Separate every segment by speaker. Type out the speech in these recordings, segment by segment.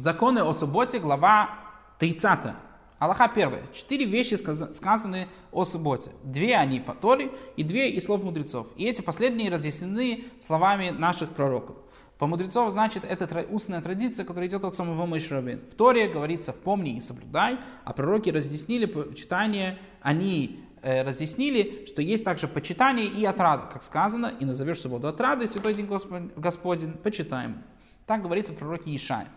Speaker 1: Законы о субботе, глава 30. Аллаха первая. Четыре вещи сказаны о субботе. Две они по Торе и две из слов мудрецов. И эти последние разъяснены словами наших пророков. По мудрецов, значит, это устная традиция, которая идет от самого Мойшрабин. В Торе говорится «впомни и соблюдай», а пророки разъяснили почитание, они э, разъяснили, что есть также почитание и отрада, как сказано, «и назовешь субботу отрадой, святой день Господь, Господень, почитаем». Так говорится в пророке Ишая.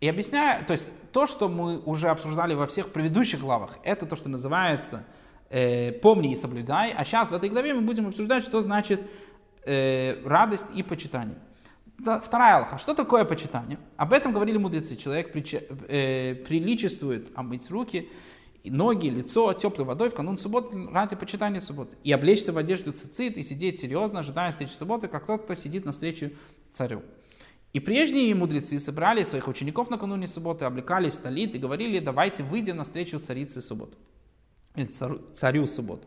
Speaker 1: И объясняю, то есть то, что мы уже обсуждали во всех предыдущих главах, это то, что называется э, «помни и соблюдай», а сейчас в этой главе мы будем обсуждать, что значит э, радость и почитание. Вторая алха. Что такое почитание? Об этом говорили мудрецы. Человек прича, э, приличествует омыть руки, ноги, лицо теплой водой в канун субботы ради почитания субботы. И облечься в одежду цицит и сидеть серьезно, ожидая встречи субботы, как тот, кто сидит на встрече царю. И прежние мудрецы собрали своих учеников накануне субботы, облекались в талит и говорили, давайте выйдем навстречу царице субботы. Или царю, царю субботы.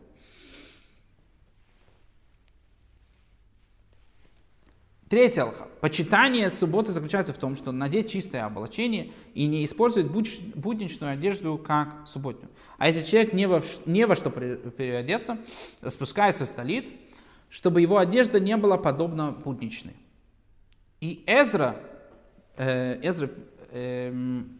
Speaker 1: Третья алха. Почитание субботы заключается в том, что надеть чистое облачение и не использовать будничную одежду как субботнюю. А если человек не во, не во что переодеться, спускается в столит, чтобы его одежда не была подобна будничной. И Эзра, э, Эзра э,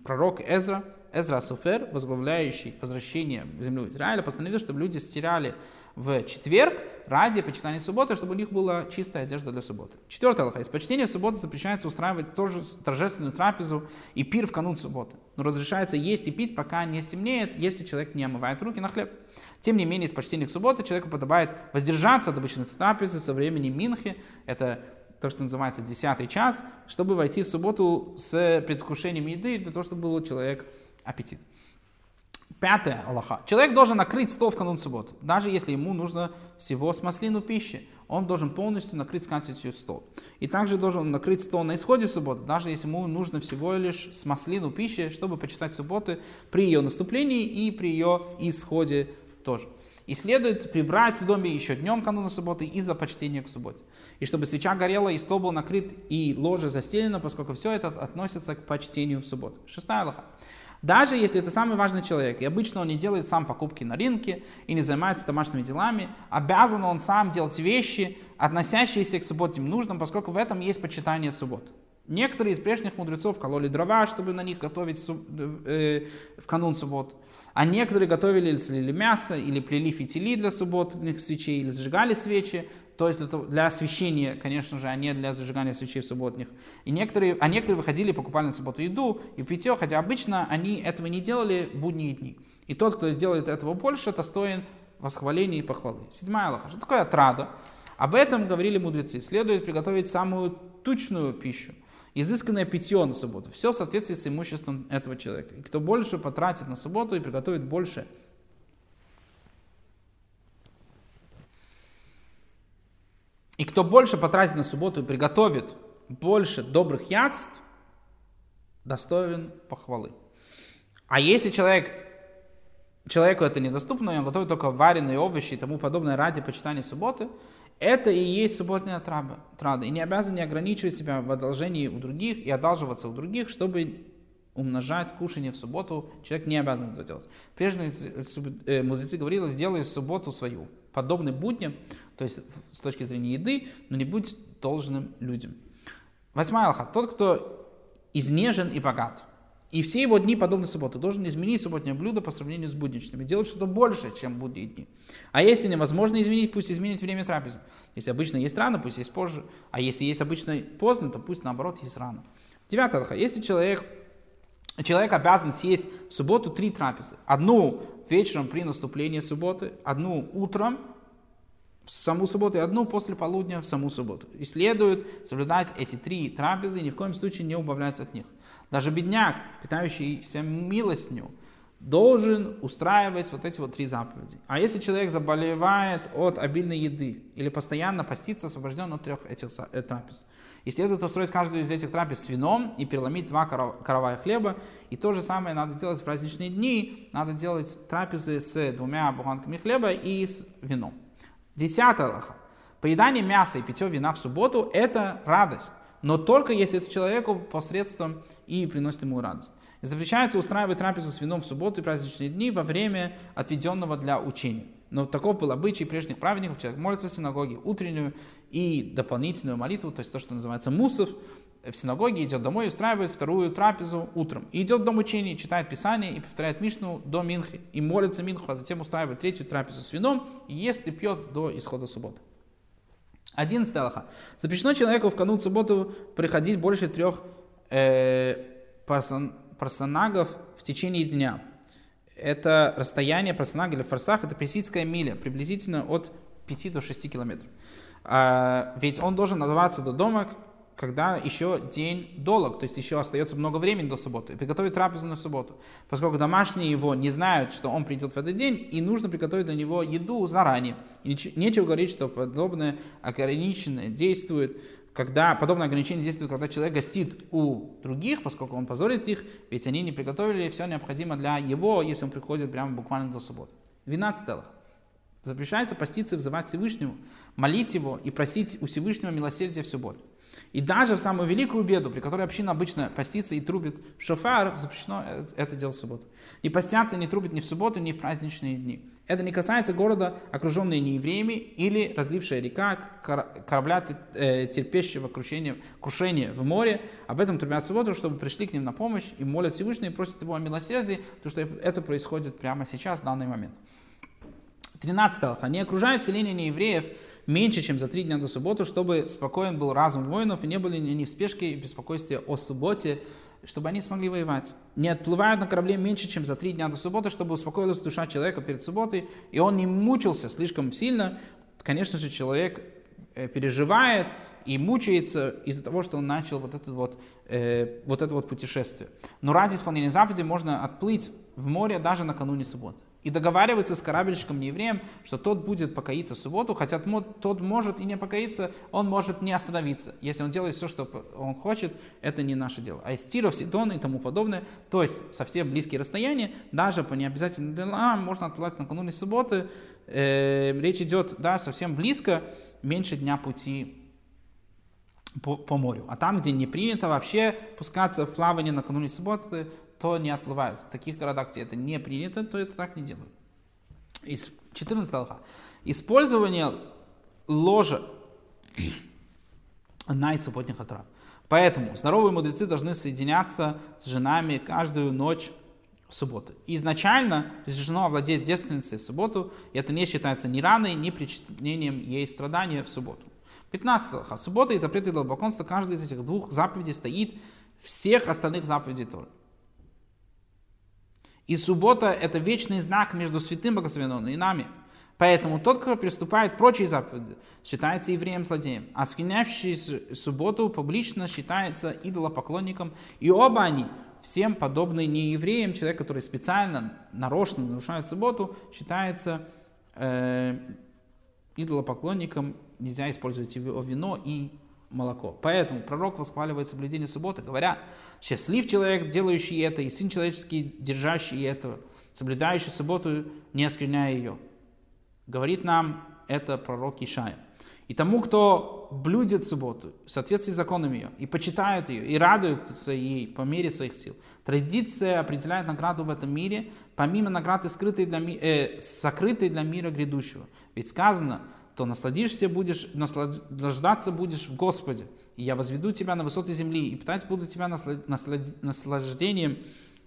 Speaker 1: пророк Эзра, Эзра Суфер, возглавляющий возвращение в землю Израиля, постановил, чтобы люди стирали в четверг ради почитания субботы, чтобы у них была чистая одежда для субботы. Четвертое Аллаха. Из почтения субботы запрещается устраивать тоже торжественную трапезу и пир в канун субботы. Но разрешается есть и пить, пока не стемнеет, если человек не омывает руки на хлеб. Тем не менее, из почтения к субботы человеку подобает воздержаться от обычной трапезы со времени Минхи. Это то, что называется десятый час, чтобы войти в субботу с предвкушением еды, для того, чтобы был у человека аппетит. Пятое Аллаха. Человек должен накрыть стол в канун субботы, даже если ему нужно всего с маслину пищи. Он должен полностью накрыть скатертью стол. И также должен накрыть стол на исходе субботы, даже если ему нужно всего лишь с маслину пищи, чтобы почитать субботы при ее наступлении и при ее исходе тоже. И следует прибрать в доме еще днем кануна субботы из-за почтения к субботе. И чтобы свеча горела, и стол был накрыт, и ложе застелено, поскольку все это относится к почтению субботы. Шестая Аллаха. Даже если это самый важный человек, и обычно он не делает сам покупки на рынке и не занимается домашними делами, обязан он сам делать вещи, относящиеся к субботним нуждам, поскольку в этом есть почитание субботы. Некоторые из прежних мудрецов кололи дрова, чтобы на них готовить э, в канун субботы. А некоторые готовили или мясо, или плели фитили для субботных свечей, или зажигали свечи, то есть для, для освещения, конечно же, а не для зажигания свечей в субботних. И некоторые, а некоторые выходили и покупали на субботу еду и питье, хотя обычно они этого не делали в будние дни. И тот, кто сделает этого больше, достоин восхваления и похвалы. Седьмая Аллаха. Что такое отрада? Об этом говорили мудрецы. Следует приготовить самую тучную пищу, изысканное питье на субботу. Все в соответствии с имуществом этого человека. И кто больше потратит на субботу и приготовит больше И кто больше потратит на субботу и приготовит больше добрых ядств, достоин похвалы. А если человек, человеку это недоступно, и он готовит только вареные овощи и тому подобное ради почитания субботы, это и есть субботная трада. И не обязан не ограничивать себя в одолжении у других и одалживаться у других, чтобы умножать кушание в субботу. Человек не обязан это делать. Прежде э, мудрецы говорили, сделай субботу свою, подобный будням, то есть с точки зрения еды, но не будь должным людям. Восьмая алха. Тот, кто изнежен и богат, и все его дни подобны субботе, должен изменить субботнее блюдо по сравнению с будничными, делать что-то больше, чем будние дни. А если невозможно изменить, пусть изменит время трапезы. Если обычно есть рано, пусть есть позже. А если есть обычно поздно, то пусть наоборот есть рано. Девятая алха. Если человек человек обязан съесть в субботу три трапезы. Одну вечером при наступлении субботы, одну утром в саму субботу и одну после полудня в саму субботу. И следует соблюдать эти три трапезы и ни в коем случае не убавлять от них. Даже бедняк, питающийся милостью, должен устраивать вот эти вот три заповеди. А если человек заболевает от обильной еды или постоянно постится, освобожден от трех этих э, трапез. И следует устроить каждую из этих трапез с вином и переломить два коровая хлеба. И то же самое надо делать в праздничные дни. Надо делать трапезы с двумя буханками хлеба и с вином. Десятое Аллаха. Поедание мяса и питье вина в субботу – это радость. Но только если это человеку посредством и приносит ему радость. И запрещается устраивать трапезу с вином в субботу и праздничные дни во время отведенного для учения. Но таков был обычай прежних праведников. Человек молится в синагоге утреннюю и дополнительную молитву, то есть то, что называется мусов, в синагоге, идет домой устраивает вторую трапезу утром. И идет в дом учения, читает Писание и повторяет Мишну до Минхи. И молится Минху, а затем устраивает третью трапезу с вином и ест и пьет до исхода субботы. 11 Аллаха. Запрещено человеку в канун субботу приходить больше трех э, парсонагов в течение дня. Это расстояние парсонага или фарсах, это персидская миля, приблизительно от 5 до 6 километров. А, ведь он должен добраться до дома, когда еще день долг, то есть еще остается много времени до субботы, приготовить трапезу на субботу. Поскольку домашние его не знают, что он придет в этот день, и нужно приготовить для него еду заранее. И нечего говорить, что подобное ограниченное действует, когда подобное ограничение действует, когда человек гостит у других, поскольку он позорит их, ведь они не приготовили все необходимое для его, если он приходит прямо буквально до субботы. 12 Запрещается поститься и взывать Всевышнему, молить его и просить у Всевышнего милосердия в субботу. И даже в самую великую беду, при которой община обычно постится и трубит в шофар, запрещено это делать в субботу. Не постятся, не трубит ни в субботу, ни в праздничные дни. Это не касается города, окруженные неевреями, или разлившая река, корабля, э, терпящего крушения, крушения в море. Об этом трубят в субботу, чтобы пришли к ним на помощь и молят Всевышнего и просят его о милосердии, потому что это происходит прямо сейчас, в данный момент. 13 Они окружают селение неевреев, меньше, чем за три дня до субботы, чтобы спокоен был разум воинов и не были они в спешке и беспокойстве о субботе, чтобы они смогли воевать. Не отплывают на корабле меньше, чем за три дня до субботы, чтобы успокоилась душа человека перед субботой, и он не мучился слишком сильно. Конечно же, человек э, переживает и мучается из-за того, что он начал вот это вот, э, вот это вот путешествие. Но ради исполнения заповеди можно отплыть в море даже накануне субботы и договаривается с корабельщиком неевреем, что тот будет покоиться в субботу, хотя тот может и не покоиться, он может не остановиться. Если он делает все, что он хочет, это не наше дело. А из Тиров, Сидона и тому подобное, то есть совсем близкие расстояния, даже по необязательным делам можно отплывать накануне субботы. Э, речь идет, да, совсем близко, меньше дня пути по, по морю. А там, где не принято вообще пускаться в плавание накануне субботы, то не отплывают. В таких городах, где это не принято, то это так не делают. Из 14 алха. Использование ложа на субботних отрав. Поэтому здоровые мудрецы должны соединяться с женами каждую ночь в субботу. Изначально разрешено овладеть девственницей в субботу, и это не считается ни раной, ни причинением ей страдания в субботу. 15 алха. Суббота и запреты долбоконства, каждый из этих двух заповедей стоит всех остальных заповедей Торы. И суббота – это вечный знак между святым благословенным и нами. Поэтому тот, кто приступает прочие заповеди, считается евреем-злодеем, а склоняющий субботу публично считается идолопоклонником. И оба они всем подобны не евреям, человек, который специально, нарочно нарушает субботу, считается э, идолопоклонником, нельзя использовать его вино и молоко. Поэтому пророк восхваливает соблюдение субботы, говоря, счастлив человек, делающий это, и сын человеческий, держащий это, соблюдающий субботу, не оскверняя ее. Говорит нам это пророк Ишая. И тому, кто блюдет субботу в соответствии с законом ее, и почитает ее, и радуется ей по мере своих сил. Традиция определяет награду в этом мире, помимо награды, скрытой для, э, сокрытой для мира грядущего. Ведь сказано, то насладишься будешь, наслаждаться будешь в Господе. И я возведу тебя на высоты земли, и питать буду тебя наслаждением,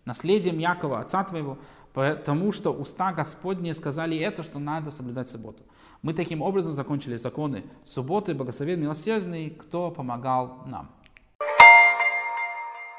Speaker 1: наследием Якова, отца твоего, потому что уста Господни сказали это, что надо соблюдать субботу. Мы таким образом закончили законы субботы, благословен милосердный, кто помогал нам.